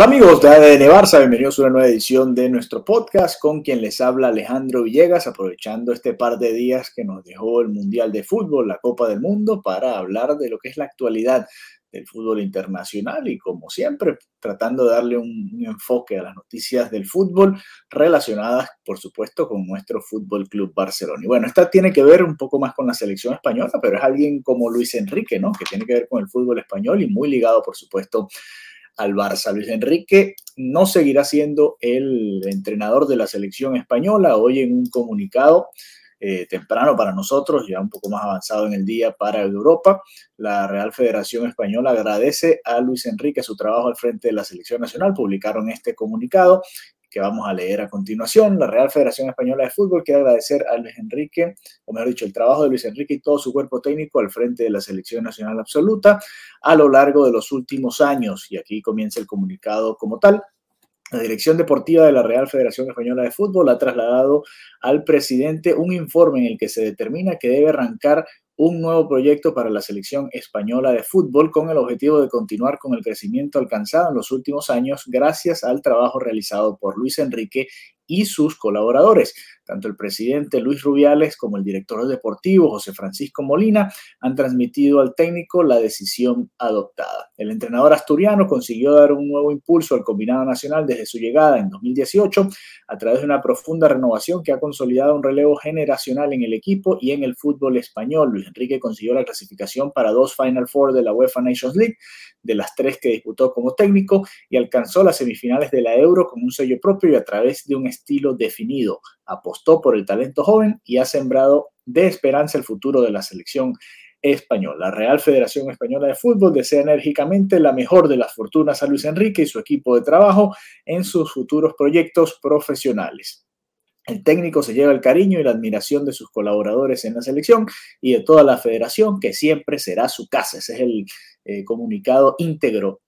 Hola amigos de ADN Barça, bienvenidos a una nueva edición de nuestro podcast con quien les habla Alejandro Villegas, aprovechando este par de días que nos dejó el Mundial de Fútbol, la Copa del Mundo, para hablar de lo que es la actualidad del fútbol internacional y como siempre tratando de darle un, un enfoque a las noticias del fútbol relacionadas por supuesto con nuestro Fútbol Club Barcelona. Y bueno, esta tiene que ver un poco más con la selección española, pero es alguien como Luis Enrique, ¿no? Que tiene que ver con el fútbol español y muy ligado por supuesto al Barça. Luis Enrique no seguirá siendo el entrenador de la selección española. Hoy en un comunicado eh, temprano para nosotros, ya un poco más avanzado en el día para Europa, la Real Federación Española agradece a Luis Enrique su trabajo al frente de la selección nacional. Publicaron este comunicado que vamos a leer a continuación. La Real Federación Española de Fútbol quiere agradecer a Luis Enrique, o mejor dicho, el trabajo de Luis Enrique y todo su cuerpo técnico al frente de la Selección Nacional Absoluta a lo largo de los últimos años. Y aquí comienza el comunicado como tal. La Dirección Deportiva de la Real Federación Española de Fútbol ha trasladado al presidente un informe en el que se determina que debe arrancar un nuevo proyecto para la selección española de fútbol con el objetivo de continuar con el crecimiento alcanzado en los últimos años gracias al trabajo realizado por Luis Enrique y sus colaboradores. Tanto el presidente Luis Rubiales como el director deportivo José Francisco Molina han transmitido al técnico la decisión adoptada. El entrenador asturiano consiguió dar un nuevo impulso al combinado nacional desde su llegada en 2018 a través de una profunda renovación que ha consolidado un relevo generacional en el equipo y en el fútbol español. Luis Enrique consiguió la clasificación para dos Final Four de la UEFA Nations League, de las tres que disputó como técnico, y alcanzó las semifinales de la Euro con un sello propio y a través de un estilo definido. Apostó por el talento joven y ha sembrado de esperanza el futuro de la selección española. La Real Federación Española de Fútbol desea enérgicamente la mejor de las fortunas a Luis Enrique y su equipo de trabajo en sus futuros proyectos profesionales. El técnico se lleva el cariño y la admiración de sus colaboradores en la selección y de toda la federación, que siempre será su casa. Ese es el eh, comunicado íntegro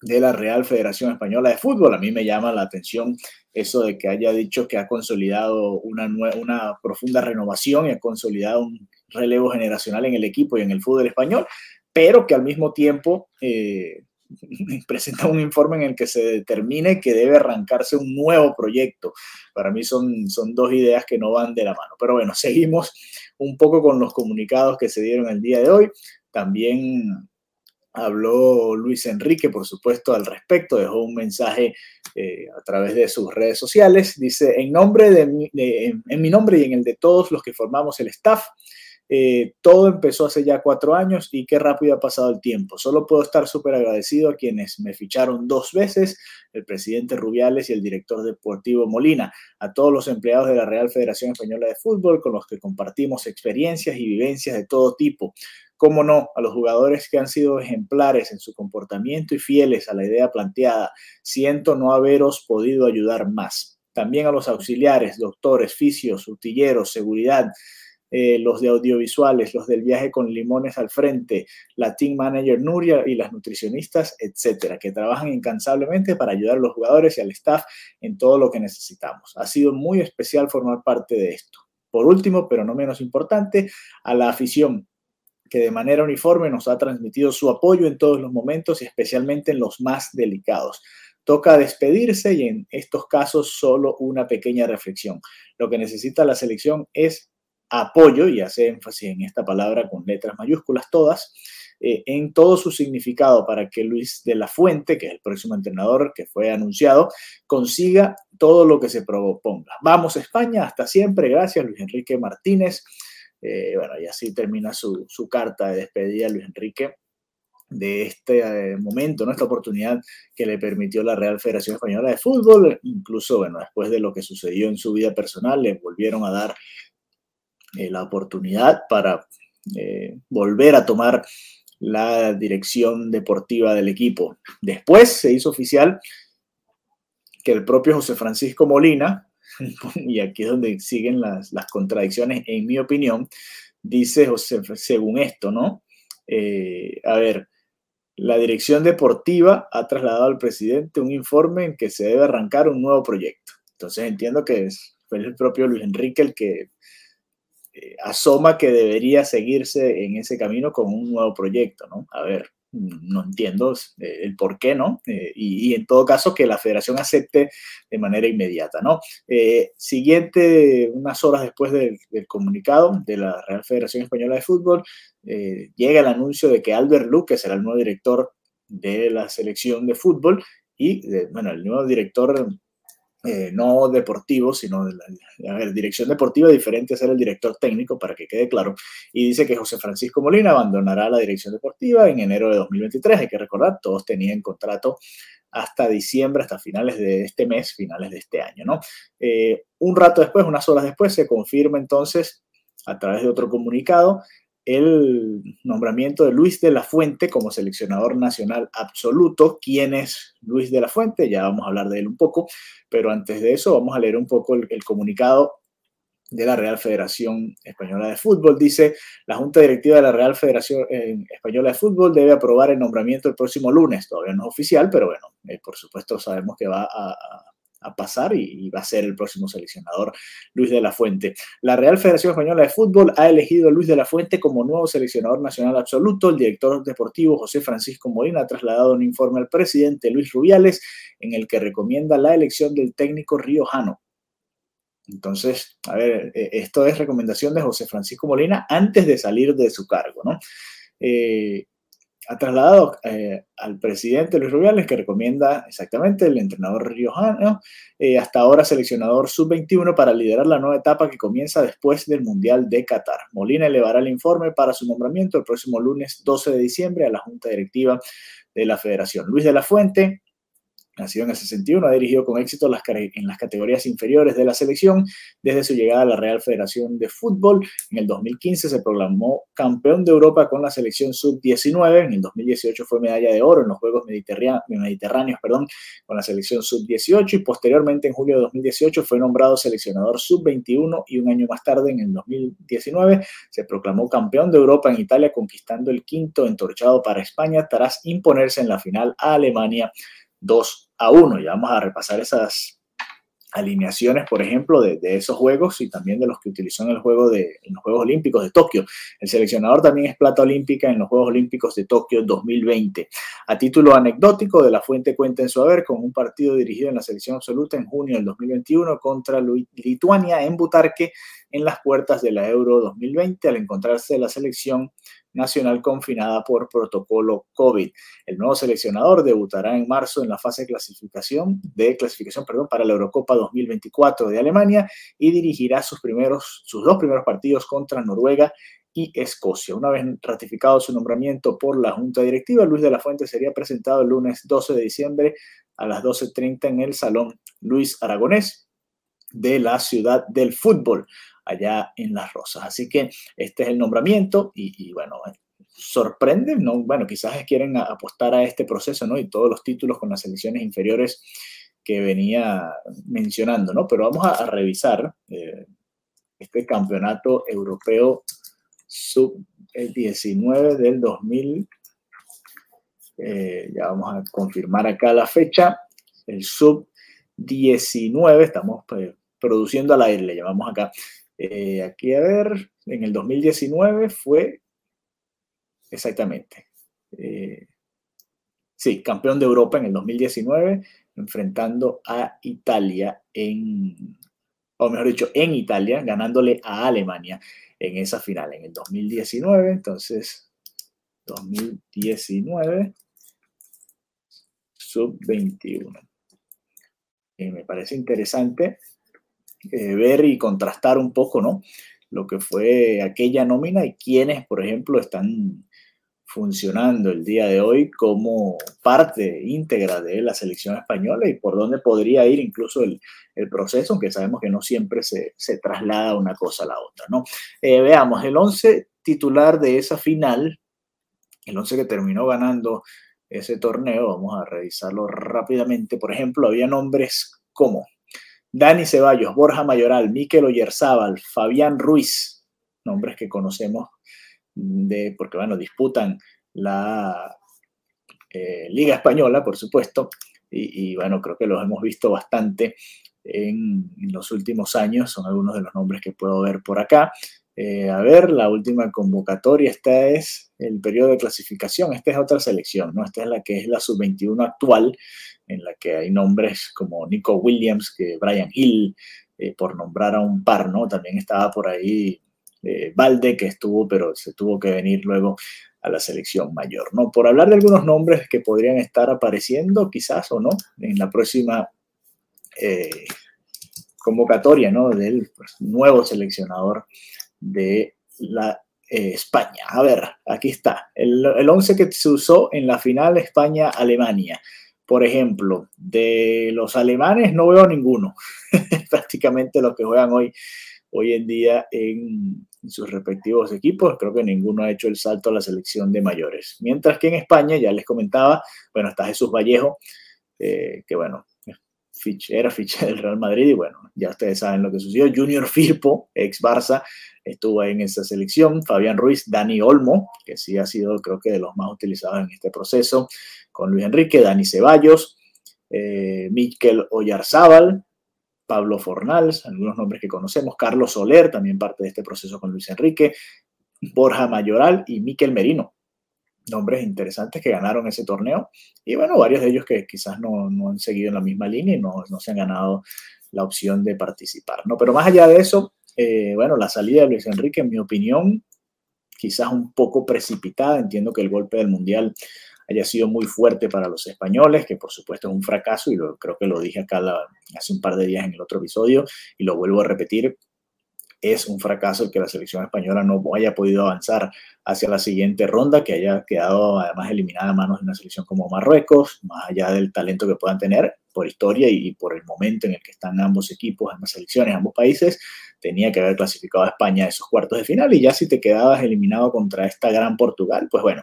de la Real Federación Española de Fútbol. A mí me llama la atención eso de que haya dicho que ha consolidado una, una profunda renovación y ha consolidado un relevo generacional en el equipo y en el fútbol español, pero que al mismo tiempo eh, presenta un informe en el que se determine que debe arrancarse un nuevo proyecto. Para mí son, son dos ideas que no van de la mano. Pero bueno, seguimos un poco con los comunicados que se dieron el día de hoy. También habló Luis Enrique, por supuesto, al respecto, dejó un mensaje eh, a través de sus redes sociales. Dice, en, nombre de, mi, de, en mi nombre y en el de todos los que formamos el staff, eh, todo empezó hace ya cuatro años y qué rápido ha pasado el tiempo. Solo puedo estar súper agradecido a quienes me ficharon dos veces, el presidente Rubiales y el director deportivo Molina, a todos los empleados de la Real Federación Española de Fútbol con los que compartimos experiencias y vivencias de todo tipo. Cómo no, a los jugadores que han sido ejemplares en su comportamiento y fieles a la idea planteada. Siento no haberos podido ayudar más. También a los auxiliares, doctores, fisios, utilleros, seguridad, eh, los de audiovisuales, los del viaje con limones al frente, la team manager Nuria y las nutricionistas, etcétera, que trabajan incansablemente para ayudar a los jugadores y al staff en todo lo que necesitamos. Ha sido muy especial formar parte de esto. Por último, pero no menos importante, a la afición que de manera uniforme nos ha transmitido su apoyo en todos los momentos y especialmente en los más delicados. Toca despedirse y en estos casos solo una pequeña reflexión. Lo que necesita la selección es apoyo, y hace énfasis en esta palabra con letras mayúsculas todas, eh, en todo su significado para que Luis de la Fuente, que es el próximo entrenador que fue anunciado, consiga todo lo que se proponga. Vamos España, hasta siempre, gracias Luis Enrique Martínez. Eh, bueno, y así termina su, su, carta de despedida Luis Enrique de este eh, momento, ¿no? esta oportunidad que le permitió la Real Federación Española de Fútbol. Incluso, bueno, después de lo que sucedió en su vida personal, le volvieron a dar eh, la oportunidad para eh, volver a tomar la dirección deportiva del equipo. Después se hizo oficial que el propio José Francisco Molina, y aquí es donde siguen las, las contradicciones, en mi opinión, dice José, según esto, ¿no? a ver, la dirección deportiva ha trasladado al presidente un informe en que se debe arrancar un nuevo proyecto. Entonces entiendo que es, fue el propio Luis Enrique el que eh, asoma que debería seguirse en ese camino con un nuevo proyecto, ¿no? A ver, no entiendo eh, el por qué, ¿no? Eh, y, en todo caso que la federación acepte de manera inmediata, ¿no? siguiente, unas horas después del, comunicado de la Real Federación Española de Fútbol, llega el anuncio de que Albert Luque será el nuevo director de la selección de fútbol y, bueno, el nuevo director eh, no deportivo, sino de la, dirección deportiva, diferente a ser el director técnico, para que quede claro. Y dice que José Francisco Molina abandonará la dirección deportiva en enero de 2023. Hay que recordar, todos tenían contrato hasta diciembre, hasta finales de este mes, finales de este año, ¿no? Eh, un rato después, unas horas después, se confirma entonces a través de otro comunicado el nombramiento de Luis de la Fuente como seleccionador nacional absoluto. ¿Quién es Luis de la Fuente? Ya vamos a hablar de él un poco, pero antes de eso vamos a leer un poco el, comunicado de la Real Federación Española de Fútbol. Dice, la Junta Directiva de la Real Federación eh, Española de Fútbol debe aprobar el nombramiento el próximo lunes. Todavía no es oficial, pero bueno, eh, por supuesto sabemos que va a a pasar y, va a ser el próximo seleccionador Luis de la Fuente. La Real Federación Española de Fútbol ha elegido a Luis de la Fuente como nuevo seleccionador nacional absoluto. El director deportivo José Francisco Molina ha trasladado un informe al presidente Luis Rubiales en el que recomienda la elección del técnico riojano. Entonces, a ver, eh, esto es recomendación de José Francisco Molina antes de salir de su cargo, ¿no? Eh, ha trasladado eh, al presidente Luis Rubiales, que recomienda exactamente el entrenador riojano, eh, hasta ahora seleccionador sub-21 para liderar la nueva etapa que comienza después del Mundial de Qatar. Molina elevará el informe para su nombramiento el próximo lunes 12 de diciembre a la Junta Directiva de la Federación. Luis de la Fuente Nacido en el 61, ha dirigido con éxito en las categorías inferiores de la selección desde su llegada a la Real Federación de Fútbol. En el 2015 se proclamó campeón de Europa con la selección sub-19. En el 2018 fue medalla de oro en los Juegos Mediterráneos perdón, con la selección sub-18 y posteriormente en julio de 2018 fue nombrado seleccionador sub-21 y un año más tarde, en el 2019, se proclamó campeón de Europa en Italia conquistando el quinto entorchado para España tras imponerse en la final a Alemania 2 a 1. Ya vamos a repasar esas alineaciones, por ejemplo, de, esos juegos y también de los que utilizó en, el juego de, en los Juegos Olímpicos de Tokio. El seleccionador también es plata olímpica en los Juegos Olímpicos de Tokio 2020. A título anecdótico, De La Fuente cuenta en su haber con un partido dirigido en la selección absoluta en junio del 2021 contra Lituania en Butarque en las puertas de la Euro 2020 al encontrarse la selección nacional confinada por protocolo COVID. El nuevo seleccionador debutará en marzo en la fase de clasificación, de clasificación perdón, para la Eurocopa 2024 de Alemania y dirigirá sus, primeros, sus dos primeros partidos contra Noruega y Escocia. Una vez ratificado su nombramiento por la Junta Directiva, Luis de la Fuente sería presentado el lunes 12 de diciembre a las 12.30 en el Salón Luis Aragonés de la Ciudad del Fútbol allá en Las Rosas. Así que este es el nombramiento y, bueno, sorprende, ¿no? Bueno, quizás quieren apostar a este proceso, ¿no? Y todos los títulos con las selecciones inferiores que venía mencionando, ¿no? Pero vamos a, revisar eh, este campeonato europeo sub-19 del 2000. Eh, ya vamos a confirmar acá la fecha. El sub-19, estamos pues, produciendo al aire, le llamamos acá. Eh, aquí a ver, en el 2019 fue exactamente. Eh, sí, campeón de Europa en el 2019, enfrentando a Italia en, o mejor dicho, en Italia, ganándole a Alemania en esa final, en el 2019. Entonces, 2019, sub-21. Eh, me parece interesante eh, ver y contrastar un poco, ¿no? Lo que fue aquella nómina y quienes, por ejemplo, están funcionando el día de hoy como parte íntegra de la selección española y por dónde podría ir incluso el, proceso, aunque sabemos que no siempre se, traslada una cosa a la otra. ¿no? Eh, veamos, el 11 titular de esa final, el 11 que terminó ganando ese torneo, vamos a revisarlo rápidamente. Por ejemplo, había nombres como Dani Ceballos, Borja Mayoral, Miquel Oyerzábal, Fabián Ruiz, nombres que conocemos de, porque bueno, disputan la eh, Liga Española, por supuesto, y, bueno, creo que los hemos visto bastante en, los últimos años, son algunos de los nombres que puedo ver por acá. Eh, a ver, la última convocatoria, esta es el periodo de clasificación, esta es otra selección, ¿no? Esta es la que es la sub-21 actual, en la que hay nombres como Nico Williams, que Brian Hill, eh, por nombrar a un par, ¿no? También estaba por ahí eh, Valde, que estuvo, pero se tuvo que venir luego a la selección mayor, ¿no? Por hablar de algunos nombres que podrían estar apareciendo, quizás o no, en la próxima eh, convocatoria, ¿no? Del pues, nuevo seleccionador de la eh, España. A ver, aquí está. El, el 11 que se usó en la final España-Alemania. Por ejemplo, de los alemanes no veo ninguno. Prácticamente los que juegan hoy, hoy en día en, sus respectivos equipos. Creo que ninguno ha hecho el salto a la selección de mayores. Mientras que en España, ya les comentaba, bueno, está Jesús Vallejo, eh, que bueno, era ficha del Real Madrid y bueno, ya ustedes saben lo que sucedió. Junior Firpo, ex Barça, estuvo en esa selección. Fabián Ruiz, Dani Olmo, que sí ha sido creo que de los más utilizados en este proceso, con Luis Enrique, Dani Ceballos, eh, Miquel Oyarzábal, Pablo Fornals, algunos nombres que conocemos, Carlos Soler, también parte de este proceso con Luis Enrique, Borja Mayoral y Miquel Merino. Nombres interesantes que ganaron ese torneo y bueno, varios de ellos que quizás no, han seguido en la misma línea y no, se han ganado la opción de participar. ¿no? Pero más allá de eso, eh, bueno, la salida de Luis Enrique, en mi opinión, quizás un poco precipitada. Entiendo que el golpe del Mundial haya sido muy fuerte para los españoles, que por supuesto es un fracaso y lo, creo que lo dije acá hace un par de días en el otro episodio y lo vuelvo a repetir. Es un fracaso el que la selección española no haya podido avanzar hacia la siguiente ronda, que haya quedado además eliminada a manos de una selección como Marruecos, más allá del talento que puedan tener por historia y por el momento en el que están ambos equipos, ambas selecciones, ambos países, tenía que haber clasificado a España a esos cuartos de final y ya si te quedabas eliminado contra esta gran Portugal, pues bueno,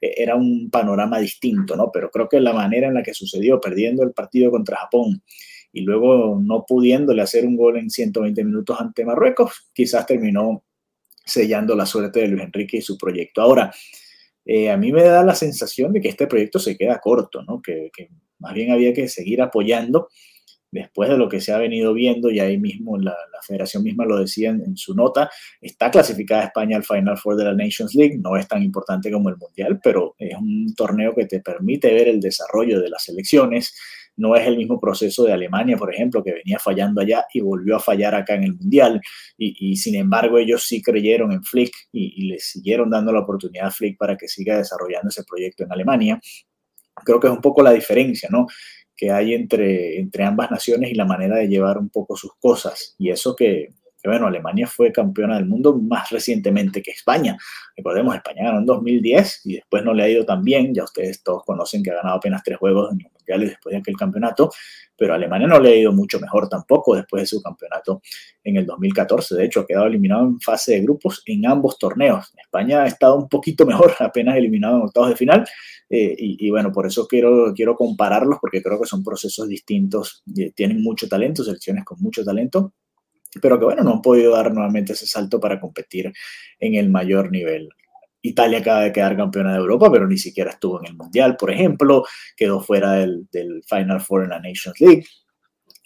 e-, era un panorama distinto, ¿no? Pero creo que la manera en la que sucedió, perdiendo el partido contra Japón y luego no pudiéndole hacer un gol en 120 minutos ante Marruecos, quizás terminó sellando la suerte de Luis Enrique y su proyecto. Ahora, eh, a mí me da la sensación de que este proyecto se queda corto, ¿no? Que, que más bien había que seguir apoyando después de lo que se ha venido viendo, y ahí mismo la, federación misma lo decía en, su nota, está clasificada España al Final Four de la Nations League, no es tan importante como el Mundial, pero es un torneo que te permite ver el desarrollo de las selecciones, no es el mismo proceso de Alemania, por ejemplo, que venía fallando allá y volvió a fallar acá en el Mundial, y, sin embargo ellos sí creyeron en Flick y, y le siguieron dando la oportunidad a Flick para que siga desarrollando ese proyecto en Alemania creo que es un poco la diferencia, ¿no? que hay entre, entre ambas naciones y la manera de llevar un poco sus cosas. Y eso que, bueno, Alemania fue campeona del mundo más recientemente que España. Recordemos, España ganó en 2010 y después no le ha ido tan bien. Ya ustedes todos conocen que ha ganado apenas tres juegos en mundiales después de aquel campeonato, pero Alemania no le ha ido mucho mejor tampoco después de su campeonato en el 2014. De hecho, ha quedado eliminado en fase de grupos en ambos torneos. España ha estado un poquito mejor, apenas eliminado en octavos de final, eh, y, bueno, por eso quiero, quiero compararlos porque creo que son procesos distintos, tienen mucho talento, selecciones con mucho talento, pero que bueno, no han podido dar nuevamente ese salto para competir en el mayor nivel. Italia acaba de quedar campeona de Europa, pero ni siquiera estuvo en el Mundial, por ejemplo, quedó fuera del, Final Four en la Nations League.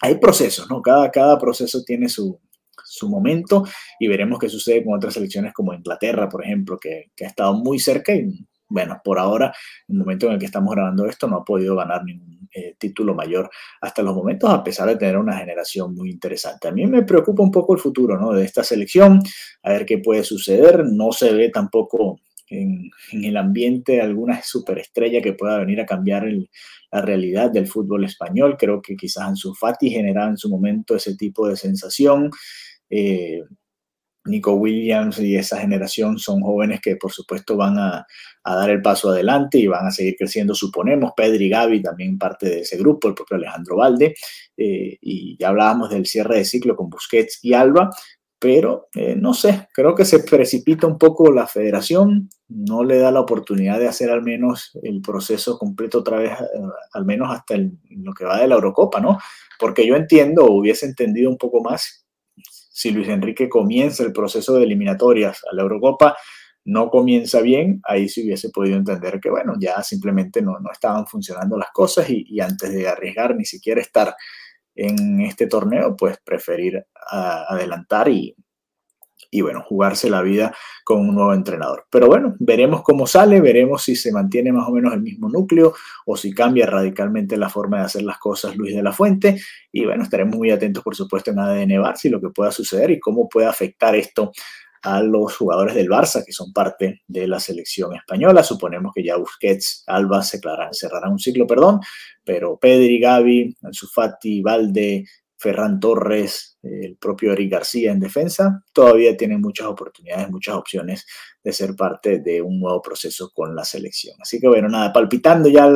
Hay procesos, ¿no? Cada, cada proceso tiene su, su momento y veremos qué sucede con otras selecciones como Inglaterra, por ejemplo, que, que ha estado muy cerca y bueno, por ahora, en el momento en el que estamos grabando esto, no ha podido ganar ningún eh, título mayor hasta los momentos, a pesar de tener una generación muy interesante. A mí me preocupa un poco el futuro ¿no? de esta selección, a ver qué puede suceder. No se ve tampoco en, el ambiente alguna superestrella que pueda venir a cambiar la realidad del fútbol español. Creo que quizás Ansu Fati generaba en su momento ese tipo de sensación. Eh, Nico Williams y esa generación son jóvenes que por supuesto van a, dar el paso adelante y van a seguir creciendo, suponemos. Pedri Gavi también parte de ese grupo, el propio Alejandro Valde. Eh, y ya hablábamos del cierre de ciclo con Busquets y Alba, pero eh, no sé, creo que se precipita un poco la federación, no le da la oportunidad de hacer al menos el proceso completo otra vez, eh, al menos hasta lo que va de la Eurocopa, ¿no? Porque yo entiendo, hubiese entendido un poco más si Luis Enrique comienza el proceso de eliminatorias a la Eurocopa, no comienza bien, ahí sí hubiese podido entender que, bueno, ya simplemente no, estaban funcionando las cosas y, antes de arriesgar ni siquiera estar en este torneo, pues preferir adelantar y, y bueno, jugarse la vida con un nuevo entrenador. Pero bueno, veremos cómo sale, veremos si se mantiene más o menos el mismo núcleo o si cambia radicalmente la forma de hacer las cosas Luis de la Fuente. Y bueno, estaremos muy atentos, por supuesto, en ADN Barça y lo que pueda suceder y cómo puede afectar esto a los jugadores del Barça, que son parte de la selección española. Suponemos que ya Busquets, Alba cerrarán un ciclo, perdón, pero Pedri, Gavi, Ansu Fati, Valde, Ferran Torres, el propio Eric García en defensa, todavía tienen muchas oportunidades, muchas opciones de ser parte de un nuevo proceso con la selección. Así que bueno, nada, palpitando ya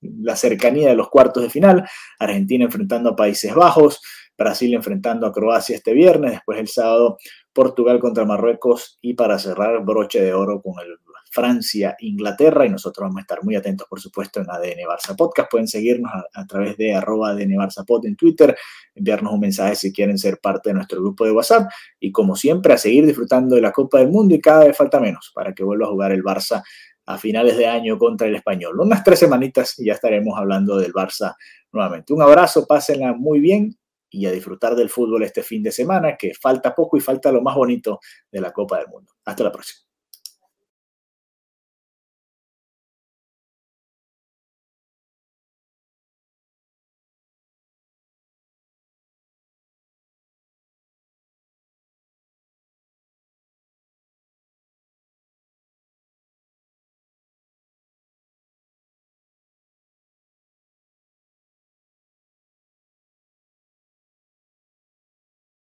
la cercanía de los cuartos de final, Argentina enfrentando a Países Bajos, Brasil enfrentando a Croacia este viernes, después el sábado Portugal contra Marruecos y para cerrar broche de oro con el Francia, Inglaterra y nosotros vamos a estar muy atentos, por supuesto, en ADN Barça Podcast. Pueden seguirnos a, través de arroba ADN Barça Pod en Twitter, enviarnos un mensaje si quieren ser parte de nuestro grupo de WhatsApp y como siempre a seguir disfrutando de la Copa del Mundo y cada vez falta menos para que vuelva a jugar el Barça a finales de año contra el Español. Unas tres semanitas y ya estaremos hablando del Barça nuevamente. Un abrazo, pásenla muy bien y a disfrutar del fútbol este fin de semana, que falta poco y falta lo más bonito de la Copa del Mundo. Hasta la próxima.